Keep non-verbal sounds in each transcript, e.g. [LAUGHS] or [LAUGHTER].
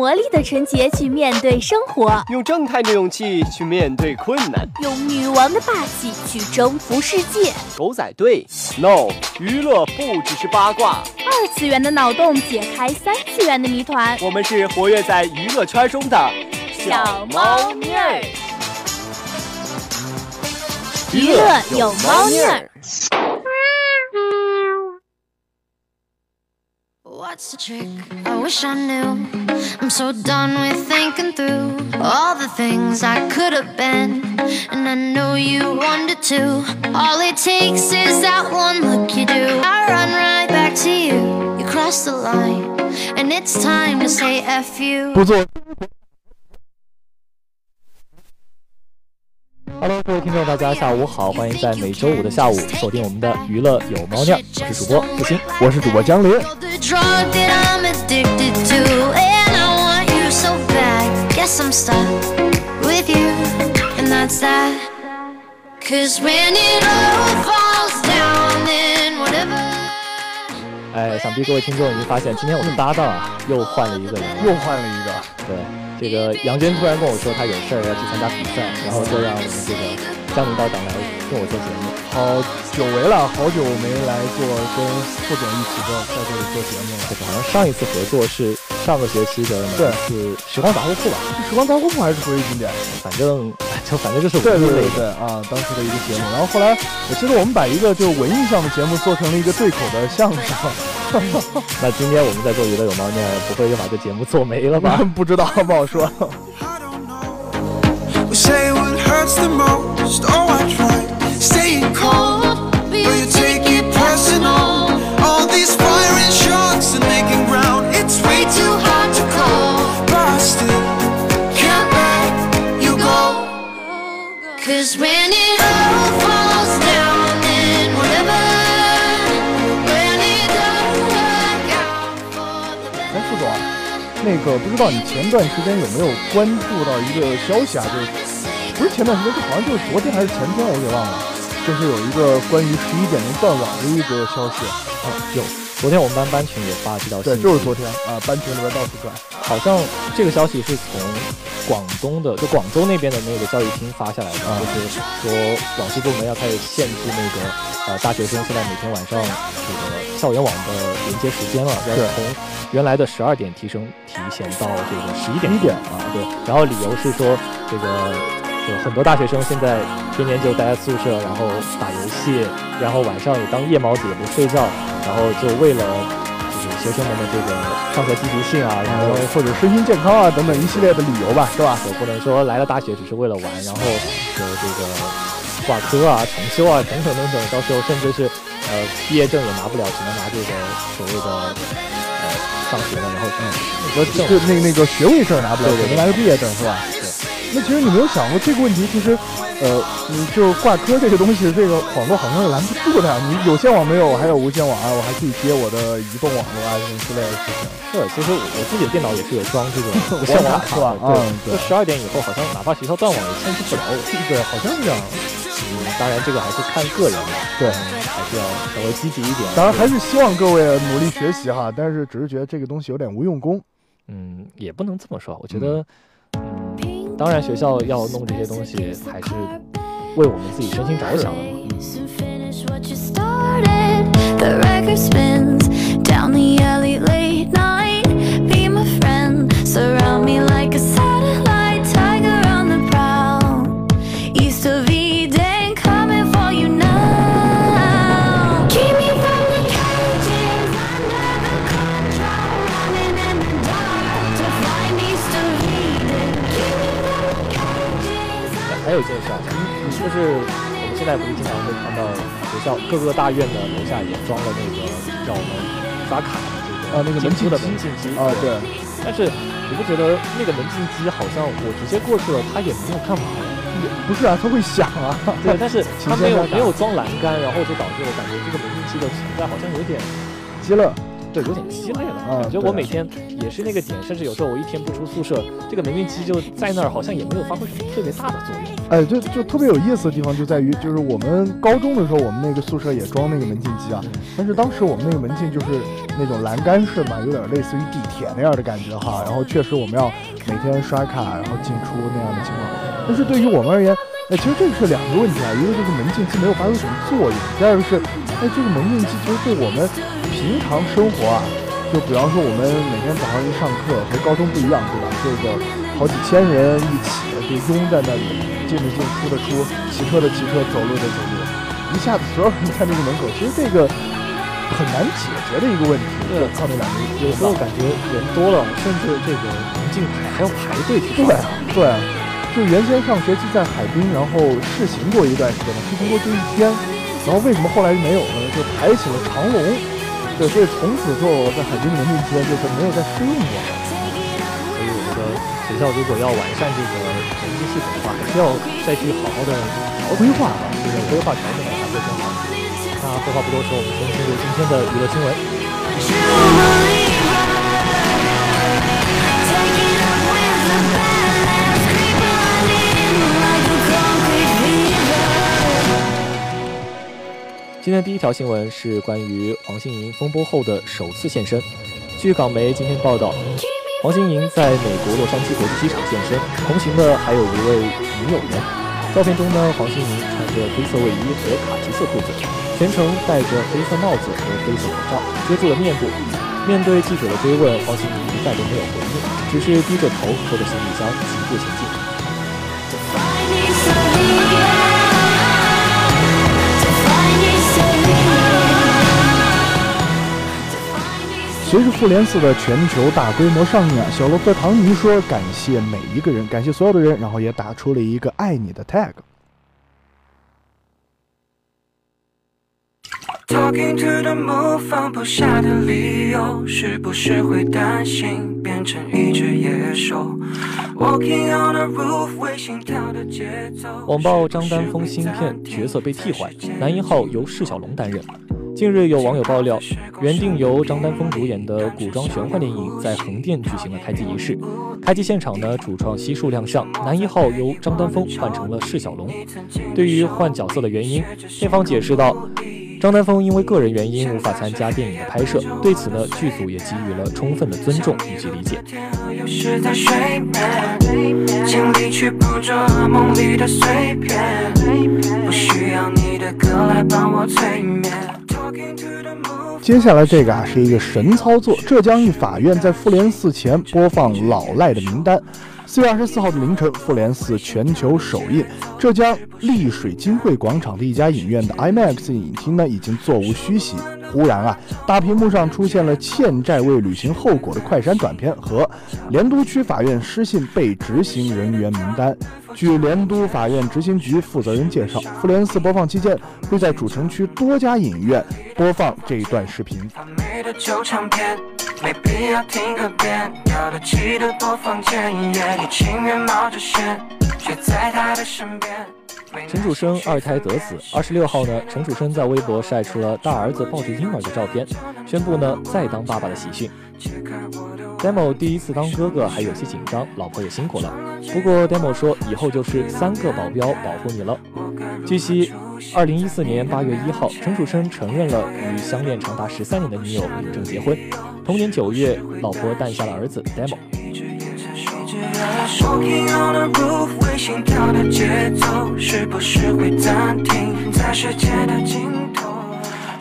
魔力的纯洁去面对生活，用正太的勇气去面对困难，用女王的霸气去征服世界。狗仔队，no，娱乐不只是八卦，二次元的脑洞解开三次元的谜团。我们是活跃在娱乐圈中的小猫腻儿，娱乐有猫腻儿。What's the trick? I wish I knew. I'm so done with thinking through all the things I could have been. And I know you wanted to. All it takes is that one look you do. I run right back to you. You cross the line. And it's time to say F you. 不做。Hello，各位听众，大家下午好，欢迎在每周五的下午锁定我们的娱乐有猫腻，我是主播付鑫，我是主播江林。Guess I'm stuck with you. And that's that. Cause when it all falls down, then whatever. 哎，想必各位听众已经发现，今天我们搭档啊又换了一个人，又换了一个。对，这个杨娟突然跟我说她有事儿要去参加比赛，然后就让我们这个江林道长来跟我做节目。好久违了，好久没来做跟副总一起做在这里做节目了。这个好像上一次合作是上个学期的对哪一次时光杂货铺吧？时光杂货铺还是回忆经典。反正就反正就是对对对文艺类的对啊，当时的一个节目。然后后来我记得我们把一个就文艺上的节目做成了一个对口的相声。[LAUGHS] 那今天我们在做娱乐有猫腻，不会又把这节目做没了吧？[LAUGHS] 不知道，不好说。We say 个不知道你前段时间有没有关注到一个消息啊？就是不是前段时间，就好像就是昨天还是前天，我给忘了。就是有一个关于十一点钟断网的一个消息，啊，有。昨天我们班班群也发这条信对，息，就是昨天啊，班群里边到处转。好像这个消息是从广东的，就广州那边的那个教育厅发下来的，啊就是说网信部门要开始限制那个呃大学生现在每天晚上这个校园网的连接时间了，要是从原来的十二点提升提前到这个十一点11点啊，对。然后理由是说这个就很多大学生现在天天就待在宿舍，然后打游戏，然后晚上也当夜猫子也不睡觉，然后就为了就是学生们的这个上课积极性啊，然后然后或者身心健康啊等等一系列的理由吧，是吧？我不能说来了大学只是为了玩，然后就这个挂科啊、重修啊等等等等，到时候甚至是呃毕业证也拿不了，只能拿这个所谓的呃上学的，然后嗯，说就那那个学位证拿不了，只能拿个毕业证是吧？对。那其实你没有想过这个问题，其实，呃，你就挂科这个东西，这个网络好像是拦不住的。你有线网没有，我还有无线网啊，我还可以接我的移动网络啊，什么之类的事情。对，其实我我自己的电脑也是有装这个 [LAUGHS] 无线网卡是吧的，嗯对就十二点以后好像哪怕学校断网也限制不了我。对，好像是这样。嗯，当然这个还是看个人的，对，要稍微积极一点。当然还是希望各位努力学习哈，但是只是觉得这个东西有点无用功。嗯，也不能这么说。我觉得，嗯，当然学校要弄这些东西，还是为我们自己身心着想的嘛。就是我们现在不是经常会看到学校各个大院的楼下也装了那个叫门刷卡的这个啊那个门禁的机门禁机啊，对，但是你不觉得那个门禁机好像我直接过去了，它也没有干嘛？不是啊，它会响啊。[LAUGHS] 对，但是它没有没有装栏杆，然后就导致我感觉这个门禁机的存在好像有点鸡肋，对，有点鸡肋了。啊感觉我每天也是那个点，甚至有时候我一天不出宿舍，这个门禁机就在那儿，好像也没有发挥什么特别大的作用。哎，就就特别有意思的地方就在于，就是我们高中的时候，我们那个宿舍也装那个门禁机啊，但是当时我们那个门禁就是那种栏杆式嘛，有点类似于地铁那样的感觉哈。然后确实我们要每天刷卡，然后进出那样的情况。但是对于我们而言，哎，其实这个是两个问题啊，一个就是门禁机没有发挥什么作用，第二个是，哎，这个门禁机其实对我们平常生活啊，就比方说我们每天早上一上课和高中不一样，对吧？这个好几千人一起就拥在那里，进的进，出的出，骑车的骑车，走路的走路，一下子所有人在那个门口，其实这个很难解决的一个问题，就靠那两个有时候感觉人多了，甚至这个门禁牌还要排队去刷对啊，对啊，就原先上学期在海滨，然后试行过一段时间嘛，试行过就一天，然后为什么后来就没有了呢？就排起了长龙。对，所以从此之后我在海军的门禁期间就是没有再试用过。所以我觉得学校如果要完善这个成绩系统的话，还是要再去好好的规划吧，就是规划调整的才会更好。那废话不多说，我们先进入今天的娱乐新闻。今天第一条新闻是关于黄心莹风波后的首次现身。据港媒今天报道，黄心莹在美国洛杉矶国际机场现身，同行的还有一位女友人。照片中呢，黄心莹穿着黑色卫衣和卡其色裤子，全程戴着黑色帽子和黑色口罩，遮住了面部。面对记者的追问，黄心莹一概都没有回应，只是低着头拖着行李箱疾步前进。随着复联四的全球大规模上映啊，小罗伯特·唐尼说：“感谢每一个人，感谢所有的人。”然后也打出了一个“爱你”的 tag。Talking to the moon，放不下的理由，是不是会担心变成一只野兽？Walking on the roof，为心跳的节奏。网曝张丹峰新片角色被替换，男一号由释小龙担任。近日有网友爆料，原定由张丹峰主演的古装玄幻电影在横店举行了开机仪式。开机现场呢，主创悉数亮相，男一号由张丹峰换成了释小龙。对于换角色的原因，片方解释道。张丹峰因为个人原因无法参加电影的拍摄，对此呢，剧组也给予了充分的尊重以及理解。梦里的，接下来这个啊是一个神操作，浙江一法院在复联四前播放老赖的名单。四月二十四号的凌晨，复联四全球首映，浙江丽水金汇广场的一家影院的 IMAX 影厅呢已经座无虚席。忽然啊，大屏幕上出现了欠债未履行后果的快闪短片和莲都区法院失信被执行人员名单。据莲都法院执行局负责人介绍，复联四播放期间会在主城区多家影院播放这一段视频。却在他的身边。陈楚生二胎得子，二十六号呢，陈楚生在微博晒出了大儿子抱着婴儿的照片，宣布呢再当爸爸的喜讯。Demo 第一次当哥哥还有些紧张，老婆也辛苦了。不过 Demo 说以后就是三个保镖保护你了。据悉，二零一四年八月一号，陈楚生承认了与相恋长达十三年的女友领证结婚。同年九月，老婆诞下了儿子 Demo。Walking on the roof，为心跳的节奏，是不是会暂停在世界的尽头？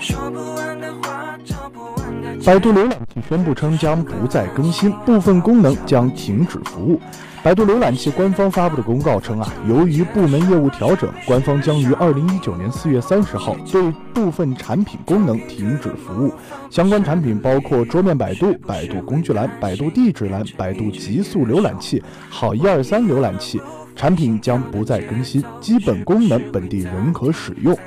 说不完的话，找不完的百度浏览器宣布称将不再更新，部分功能将停止服务。百度浏览器官方发布的公告称啊，由于部门业务调整，官方将于二零一九年四月三十号对部分产品功能停止服务。相关产品包括桌面百度、百度工具栏、百度地址栏、百度极速浏览器、好一二三浏览器。产品将不再更新，基本功能本地仍可使用。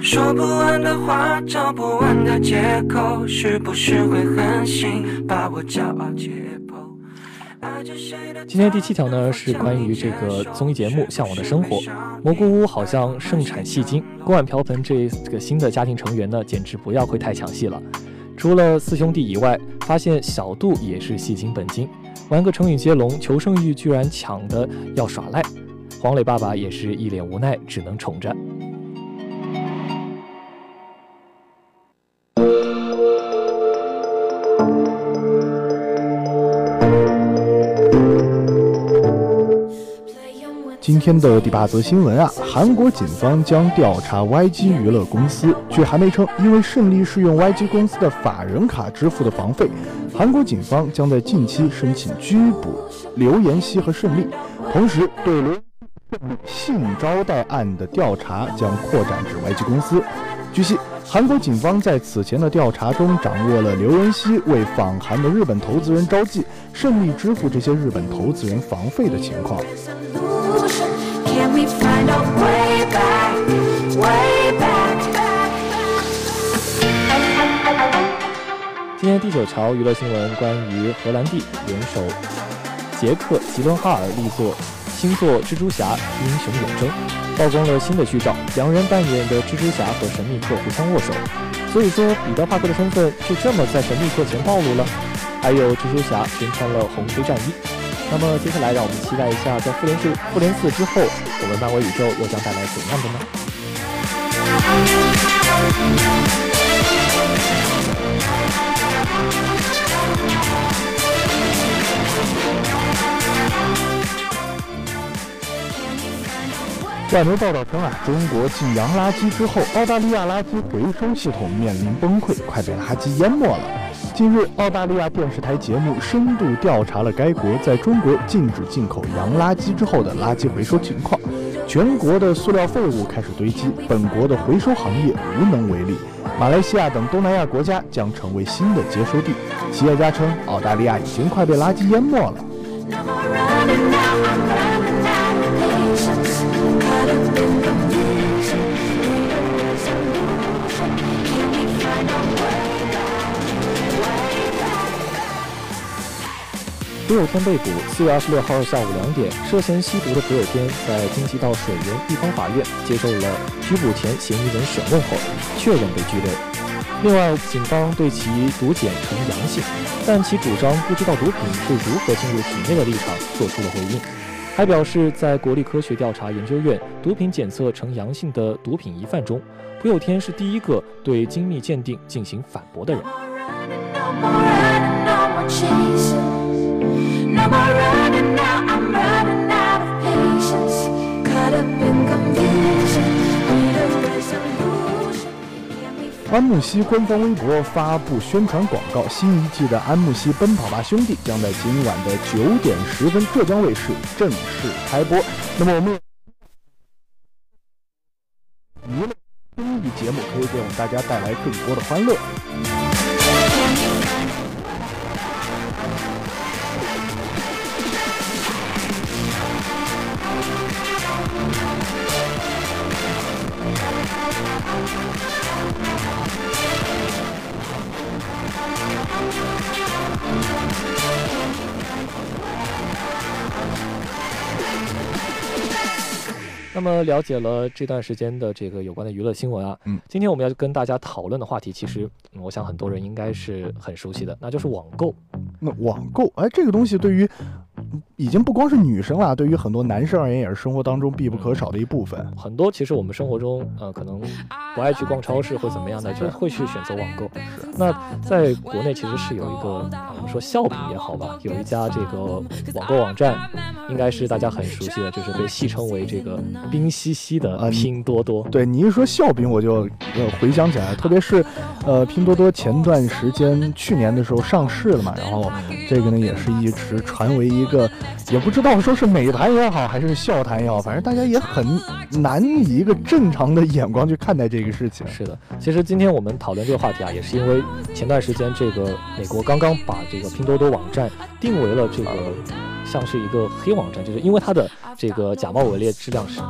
说不完的话，找不完的借口，是不是会狠心把我骄傲解剖？今天第七条呢是关于这个综艺节目《向往的生活》。蘑菇屋好像盛产戏精，锅碗瓢盆这个新的家庭成员呢，简直不要会太抢戏了。除了四兄弟以外，发现小杜也是戏精本精，玩个成语接龙，求生欲居然抢的要耍赖。黄磊爸爸也是一脸无奈，只能宠着。今天的第八则新闻啊，韩国警方将调查 YG 娱乐公司。据韩媒称，因为胜利是用 YG 公司的法人卡支付的房费，韩国警方将在近期申请拘捕刘妍希和胜利，同时对刘性招待案的调查将扩展至 YG 公司。据悉，韩国警方在此前的调查中掌握了刘妍希为访韩的日本投资人招妓，胜利支付这些日本投资人房费的情况。Can we find our way back, way back? 今天第九条娱乐新闻，关于荷兰弟联手杰克·吉伦哈尔力作新作《蜘蛛侠：英雄远征》，曝光了新的剧照，两人扮演的蜘蛛侠和神秘客互相握手。所以说，彼得·帕克的身份就这么在神秘客前暴露了。还有蜘蛛侠身穿了红黑战衣。那么接下来，让我们期待一下，在复联四复联四之后，我们漫威宇宙又将带来怎样的呢？外媒报道称啊，中国禁洋垃圾之后，澳大利亚垃圾回收系统面临崩溃，快被垃圾淹没了。近日，澳大利亚电视台节目深度调查了该国在中国禁止进口洋垃圾之后的垃圾回收情况。全国的塑料废物开始堆积，本国的回收行业无能为力。马来西亚等东南亚国家将成为新的接收地。企业家称，澳大利亚已经快被垃圾淹没了。朴有天被捕。四月二十六号下午两点，涉嫌吸毒的朴有天在京畿道水源地方法院接受了拘捕前嫌疑人审问后，确认被拘留。另外，警方对其毒检呈阳性，但其主张不知道毒品是如何进入体内的立场做出了回应，还表示在国立科学调查研究院毒品检测呈阳性的毒品疑犯中，朴有天是第一个对精密鉴定进行反驳的人。No more running, no more chasing. 安慕希官方微博发布宣传广告，新一季的《安慕希奔跑吧兄弟》将在今晚的九点十分浙江卫视正式开播。那么我们娱乐综艺节目可以给我们大家带来更多的欢乐。那么了解了这段时间的这个有关的娱乐新闻啊，嗯，今天我们要跟大家讨论的话题，其实嗯我想很多人应该是很熟悉的，那就是网购。那网购，哎，这个东西对于已经不光是女生了，对于很多男生而言，也是生活当中必不可少的一部分。很多其实我们生活中，呃，可能不爱去逛超市或怎么样的，就会去选择网购。那在国内其实是有一个，啊我们说笑柄也好吧，有一家这个网购网站，应该是大家很熟悉的，就是被戏称为这个冰兮兮的啊你拼多多。对你一说笑柄，我就呃回想起来，特别是，呃，拼多多前段时间去年的时候上市了嘛，然后这个呢也是一直传为一个，也不知道说是美谈也好，还是笑谈也好，反正大家也很难以一个正常的眼光去看待这个事情。是的，其实今天我们讨论这个话题啊，也是因为前段时间这个美国刚刚把这个拼多多网站定为了这个像是一个黑网站，就是因为它的这个假冒伪劣质量是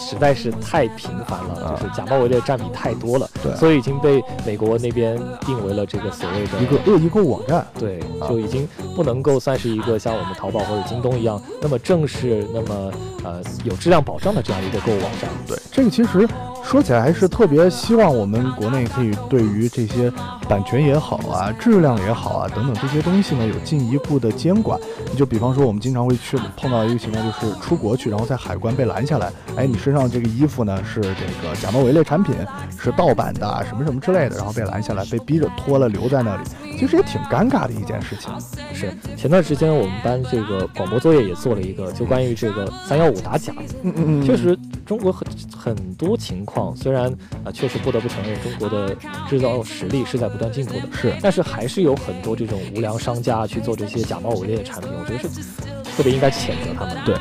实在是太频繁了，就是假冒伪劣占比太多了，对所以已经被美国那边定为了这个所谓的一个恶意购物网站。对，啊就已经不能够算是一个像我们淘宝或者京东一样那么正式、那么呃有质量保障的这样一个购物网站。对，这个其实说起来还是特别希望我们国内可以对于这些版权也好啊、质量也好啊等等这些东西呢有进一步的监管。你就比方说，我们经常会去碰到一个情况，就是出国去，然后在海关被拦下来，哎，你身上这个衣服呢是这个假冒伪劣产品，是盗版的，什么什么之类的，然后被拦下来，被逼着脱了留在那里，其实也挺尴尬的一件事情。是前段时间我们班这个广播作业也做了一个，就关于这个三幺五打假。嗯嗯确实，中国很很多情况，虽然啊、呃确实不得不承认中国的制造实力是在不断进口的，是但是还是有很多这种无良商家去做这些假冒伪劣的产品，我觉得是特别应该谴责他们。对，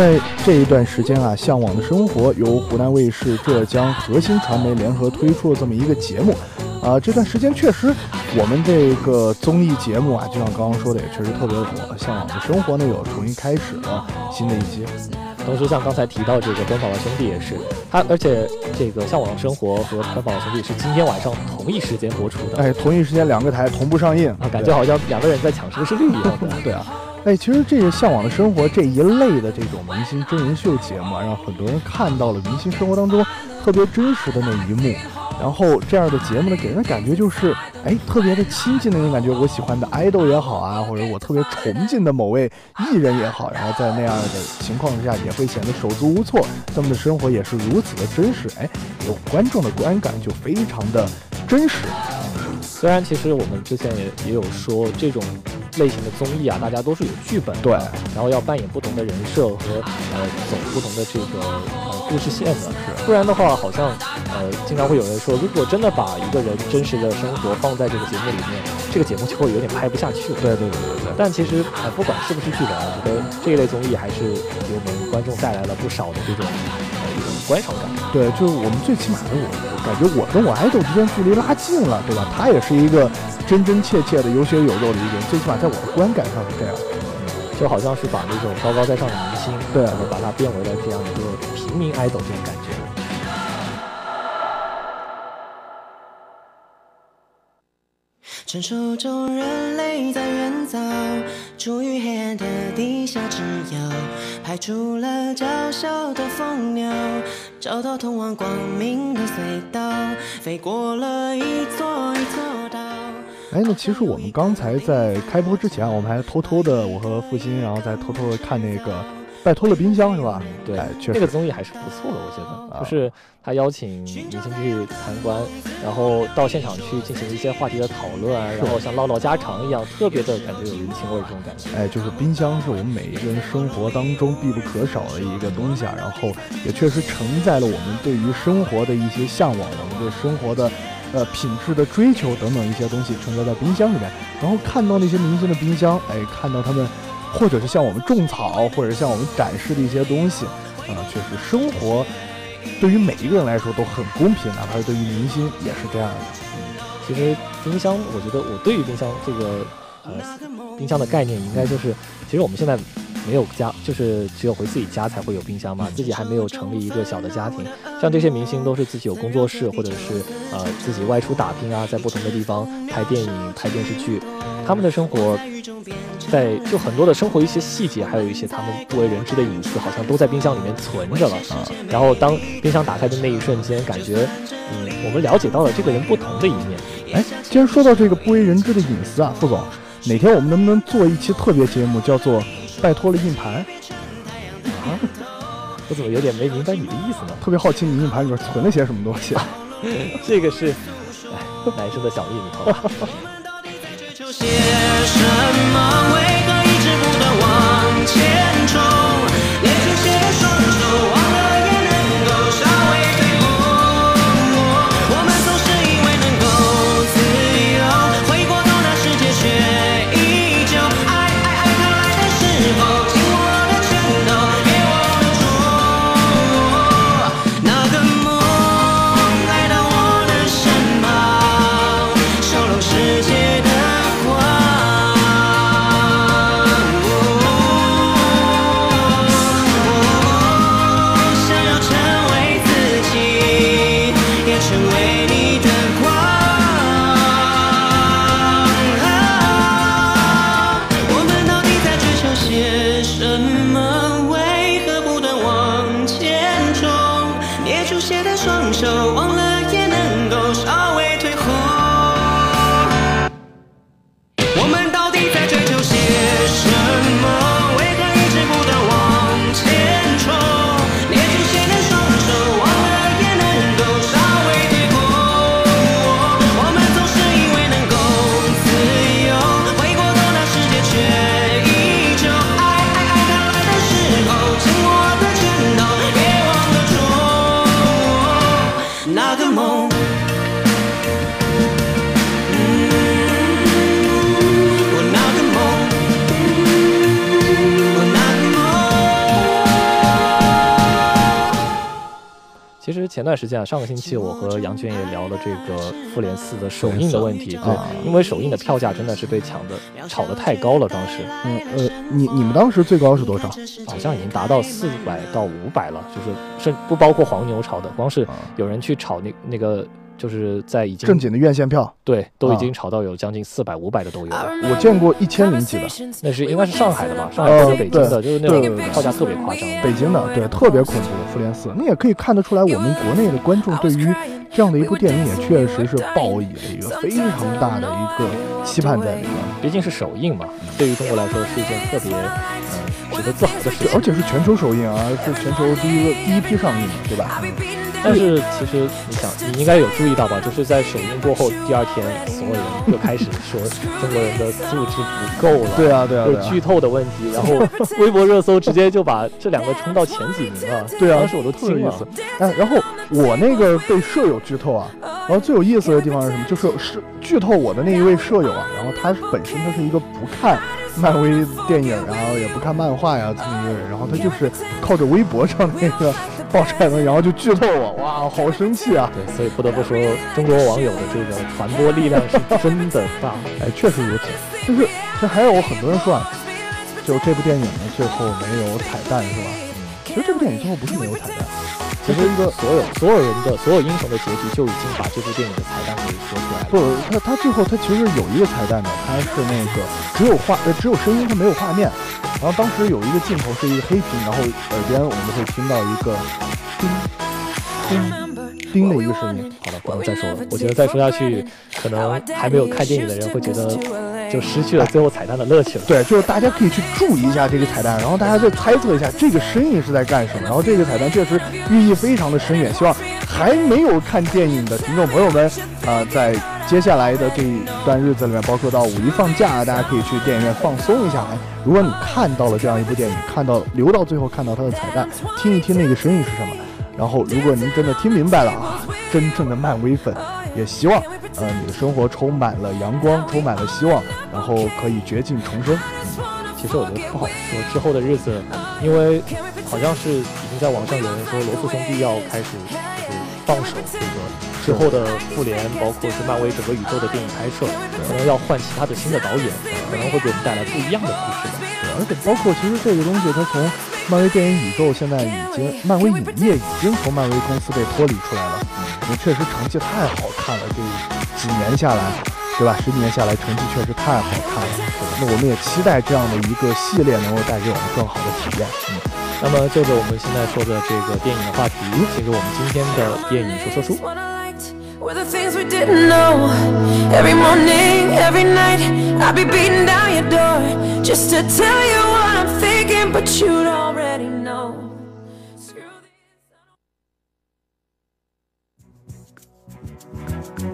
那这一段时间啊，《向往的生活》由湖南卫视、浙江核心传媒联合推出了这么一个节目，啊、这段时间确实，我们这个综艺节目啊，就像刚刚说的，也确实特别火。《向往的生活》呢，又重新开始了新的一期。同时，像刚才提到这个《奔跑吧兄弟》也是，它而且这个《向往的生活》和《奔跑吧兄弟》是今天晚上同一时间播出的，哎，同一时间两个台同步上映啊，感觉好像两个人在抢收视率一样的。[LAUGHS] 对啊，哎，其实这个《向往的生活》这一类的这种明星真人秀节目啊，让很多人看到了明星生活当中特别真实的那一幕。然后这样的节目呢，给人的感觉就是，哎，特别的亲近的那种感觉。我喜欢的 idol 也好啊，或者我特别崇敬的某位艺人也好，然后在那样的情况之下，也会显得手足无措。他们的生活也是如此的真实，哎，有观众的观感就非常的真实。虽然其实我们之前也也有说，这种类型的综艺啊，大家都是有剧本的，对然后要扮演不同的人设和呃走不同的这个呃故事线的，是不然的话，好像呃经常会有人说，如果真的把一个人真实的生活放在这个节目里面，这个节目就会有点拍不下去了。对对对对对。但其实呃不管是不是剧本，我觉得这一类综艺还是给我们观众带来了不少的这种观赏感。对，就是我们最起码的我，我感觉我跟我 idol 之间距离拉近了，对吧？他也是一个真真切切的有血有肉的一个人，最起码在我的观感上是这样。就好像是把那种高高在上的明星，对然后把他变为了这样一个平民 idol 这种感觉。传说中人类在远早，处于黑暗的地下，之遥排除了娇小的蜂鸟，找到通往光明的隧道，飞过了一座一座岛。哎，那其实我们刚才在开播之前，我们还偷偷的，我和付鑫，然后再偷偷的看那个《拜托了冰箱》，是吧？对，哎，确那个，综艺还是不错的，我觉得，啊就是他邀请明星去参观，然后到现场去进行一些话题的讨论，然后像唠唠家常一样，特别的感觉有人情味儿这种感觉。哎，就是冰箱是我们每一个人生活当中必不可少的一个东西啊，然后也确实承载了我们对于生活的一些向往，我们对生活的。呃，品质的追求等等一些东西承载在冰箱里面，然后看到那些明星的冰箱，哎，看到他们，或者是向我们种草，或者是向我们展示的一些东西，啊、确实生活对于每一个人来说都很公平，哪怕是对于明星也是这样的。嗯其实冰箱，我觉得我对于冰箱这个呃冰箱的概念，应该就是，其实我们现在没有家，就是只有回自己家才会有冰箱嘛，自己还没有成立一个小的家庭。像这些明星都是自己有工作室，或者是呃自己外出打拼啊，在不同的地方拍电影、拍电视剧，他们的生活在就很多的生活一些细节，还有一些他们不为人知的隐私，好像都在冰箱里面存着了啊。然后当冰箱打开的那一瞬间，感觉嗯，我们了解到了这个人不同的一面。哎，既然说到这个不为人知的隐私啊，副总，哪天我们能不能做一期特别节目，叫做“拜托了硬盘啊，我怎么有点没明白你的意思呢？”？特别好奇你硬盘里边存了些什么东西。啊 [LAUGHS] 这个是，哎，男生的小秘密，些什么？前段时间啊，上个星期我和杨娟也聊了这个《复联四》的首映的问题，对，啊因为首映的票价真的是被抢的炒的太高了，当时嗯呃，你你们当时最高是多少？好像已经达到四百到五百了，就是甚不包括黄牛炒的，光是啊有人去炒那那个，就是在已经正经的院线票，对都已啊经炒到有将近四百五百的都有了，我见过一千零几的，那是应该是上海的吧？上海或者北京的，就是那对对对种票价特别夸张。北京的，对，特别恐怖。复联四，那也可以看得出来，我们国内的观众对于这样的一部电影也确实是抱以了一个非常大的一个期盼在里面。毕竟是首映嘛，对于中国来说是一件特别呃值得自豪的事，情。而且是全球首映啊，是全球第一个第一批上映的，对吧？但是其实你想，你应该有注意到吧？就是在首映过后第二天，所有人就开始说中国人的素质不够了。对啊，对啊。有剧透的问题，然后微博热搜直接就把这两个冲到前几名了。对啊，当时我都惊了。哎，然后我那个被舍友剧透啊，然后最有意思的地方是什么？就是是剧透我的那一位舍友啊，然后他本身他是一个不看漫威电影，然后也不看漫画呀这么一个人，然后他就是靠着微博上那个爆出来的，然后就剧透我，哇，好生气啊！对，所以不得不说，中国网友的这个传播力量是真的大。哎，确实如此。就是这还有很多人说啊，就这部电影呢最后没有彩蛋是吧？其实这部电影最后不是没有彩蛋，其实一个所有所有人的所有英雄的结局就已经把这部电影的彩蛋给说出来了。不，他他最后他其实有一个彩蛋的，他是那个只有画呃只有声音，他没有画面。然后当时有一个镜头是一个黑屏，然后耳边我们会听到一个叮叮叮的一个声音。好了，不能再说了。我觉得再说下去，可能还没有看电影的人会觉得就失去了最后彩蛋的乐趣了。对，就是大家可以去注意一下这个彩蛋，然后大家再猜测一下这个声音是在干什么。然后这个彩蛋确实寓意非常的深远，希望还没有看电影的听众朋友们，啊、在接下来的这一段日子里面，包括到五一放假，大家可以去电影院放松一下。哎，如果你看到了这样一部电影，看到留到最后看到它的彩蛋，听一听那个声音是什么。然后，如果您真的听明白了啊，真正的漫威粉，也希望呃你的生活充满了阳光，充满了希望，然后可以绝境重生。嗯其实我觉得不好说之后的日子，因为好像是已经在网上有人说罗素兄弟要开始就是放手这个之后的复联，包括是漫威整个宇宙的电影拍摄，可能要换其他的新的导演，可能会给我们带来不一样的故事吧。而且包括其实这个东西，它从漫威电影宇宙现在已经，漫威影业已经从漫威公司被脱离出来了。也确实成绩太好看了，这几年下来，对吧？十几年下来，成绩确实太好看了。那我们也期待这样的一个系列能够带给我们更好的体验。嗯，那么就着我们现在说的这个电影的话题，进入我们今天的电影说说书。Were the things we didn't know. Every morning, every night, I'd be beating down your door just to tell you what I'm thinking, but you'd already know. Screw the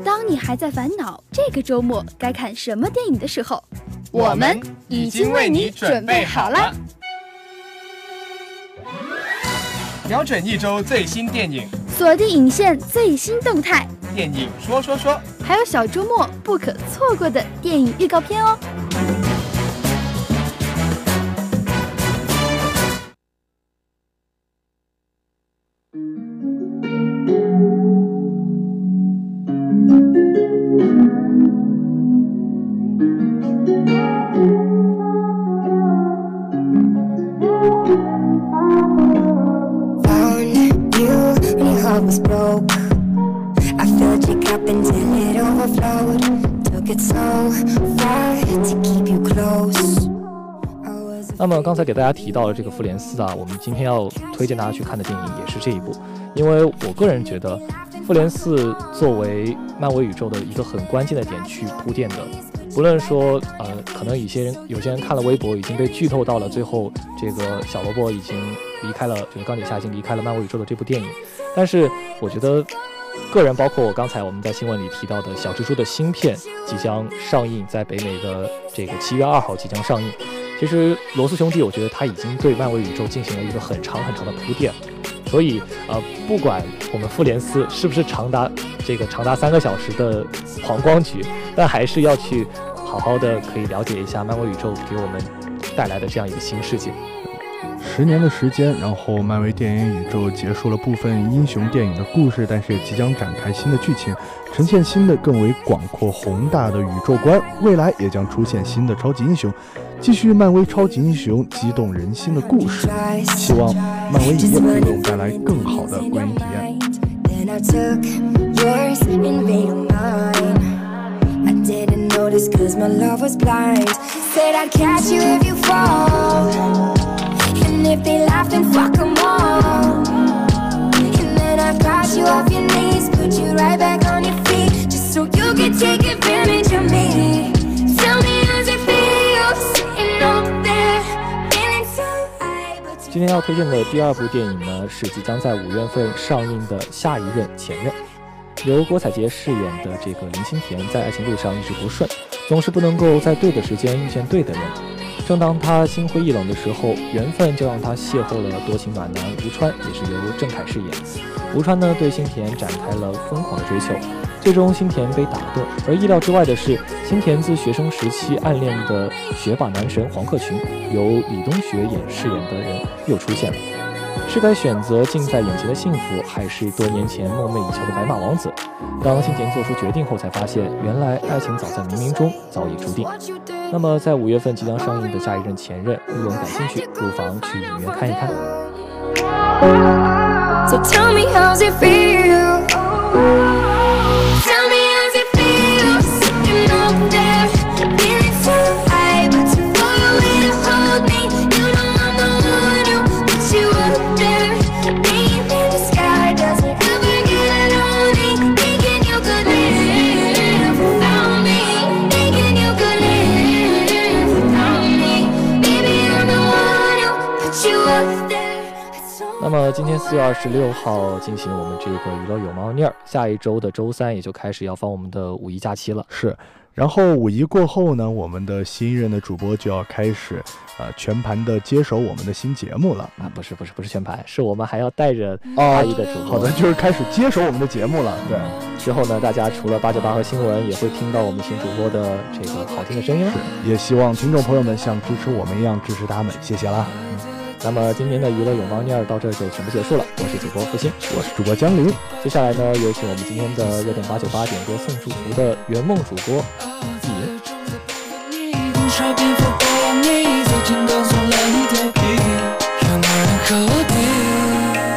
当你还在烦恼这个周末该看什么电影的时候，我们已经为你准备好了。瞄准一周最新电影，锁定影线最新动态，电影说说说，还有小周末不可错过的电影预告片哦。那么刚才给大家提到了这个《复联四》啊，我们今天要推荐大家去看的电影也是这一部，因为我个人觉得，《复联四》作为漫威宇宙的一个很关键的点去铺垫的，不论说呃，可能有些人有些人看了微博已经被剧透到了最后这个小萝卜已经离开了，就是钢铁侠已经离开了漫威宇宙的这部电影，但是我觉得。个人包括我刚才我们在新闻里提到的小蜘蛛的新片即将上映，在北美的这个七月二号即将上映。其实罗斯兄弟，我觉得他已经对漫威宇宙进行了一个很长很长的铺垫，所以呃，不管我们复联四是不是长达这个长达三个小时的黄光局，但还是要去好好的可以了解一下漫威宇宙给我们带来的这样一个新世界。十年的时间，然后漫威电影宇宙结束了部分英雄电影的故事，但是也即将展开新的剧情，呈现新的更为广阔宏大的宇宙观。未来也将出现新的超级英雄，继续漫威超级英雄激动人心的故事。希望漫威影业能给我们带来更好的观影体验。If they laugh, then fuck them all. And then I've got you off your knees, put you right back on your feet. Just so you could take advantage of me. Tell me how's it feel sitting up there, feeling so high, but 今天要推荐的第二部电影呢，是即将在五月份上映的《下一任前任》，由郭采洁饰演的这个林心田，在爱情路上一直不顺，总是不能够在对的时间遇见对的人。正当他心灰意冷的时候，缘分就让他邂逅了多情暖男吴川，也是由郑恺饰演。吴川呢对新田展开了疯狂的追求，最终新田被打动。而意料之外的是，新田自学生时期暗恋的学霸男神黄克群，由李东学演饰演的人又出现了。是该选择近在眼前的幸福，还是多年前梦寐以求的白马王子？当新田做出决定后，才发现原来爱情早在冥冥中早已注定。那么，在五月份即将上映的《下一任前任》，如果你感兴趣，不妨去影院看一看。So tell me how's it feel? Oh. 今天四月二十六号进行我们这个娱乐有猫腻儿，下一周的周三也就开始要放我们的五一假期了。是，然后五一过后呢，我们的新任的主播就要开始，呃，全盘的接手我们的新节目了。啊，不是不是不是全盘，是我们还要带着哦阿姨的主播。好的，就是开始接手我们的节目了。对，之后呢，大家除了八九八和新闻，也会听到我们新主播的这个好听的声音了。也希望听众朋友们像支持我们一样支持他们，谢谢啦。那么今天的娱乐有猫腻儿到这儿就全部结束了，我是主播付鑫，我是主播江林，接下来呢，有请我们今天的热点八九八点歌送祝福的圆梦主播季莹。多少蝙蝠过你，走近告诉了你头皮，有没有人和我比？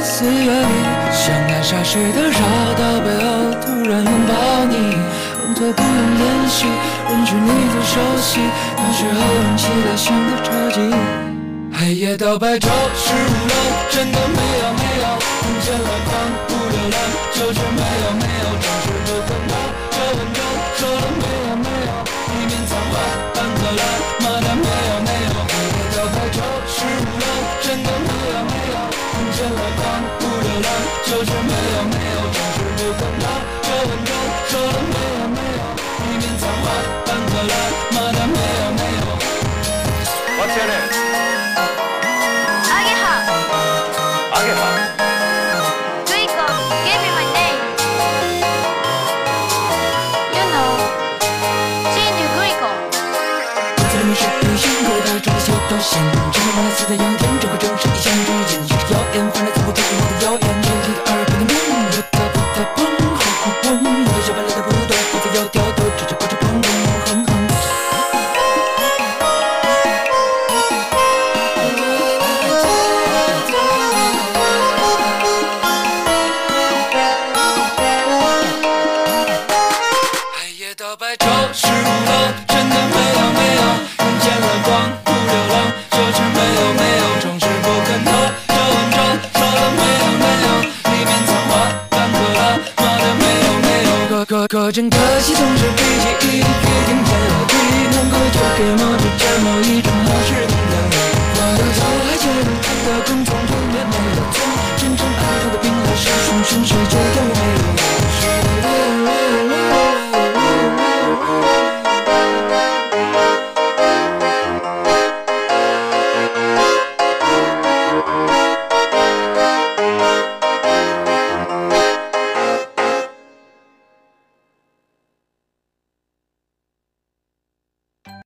四月里，像爱傻似的绕到背后，突然拥抱你，动作不用练习，认识你最熟悉，那时候很期待显得超级。黑夜到白昼十五楼，真的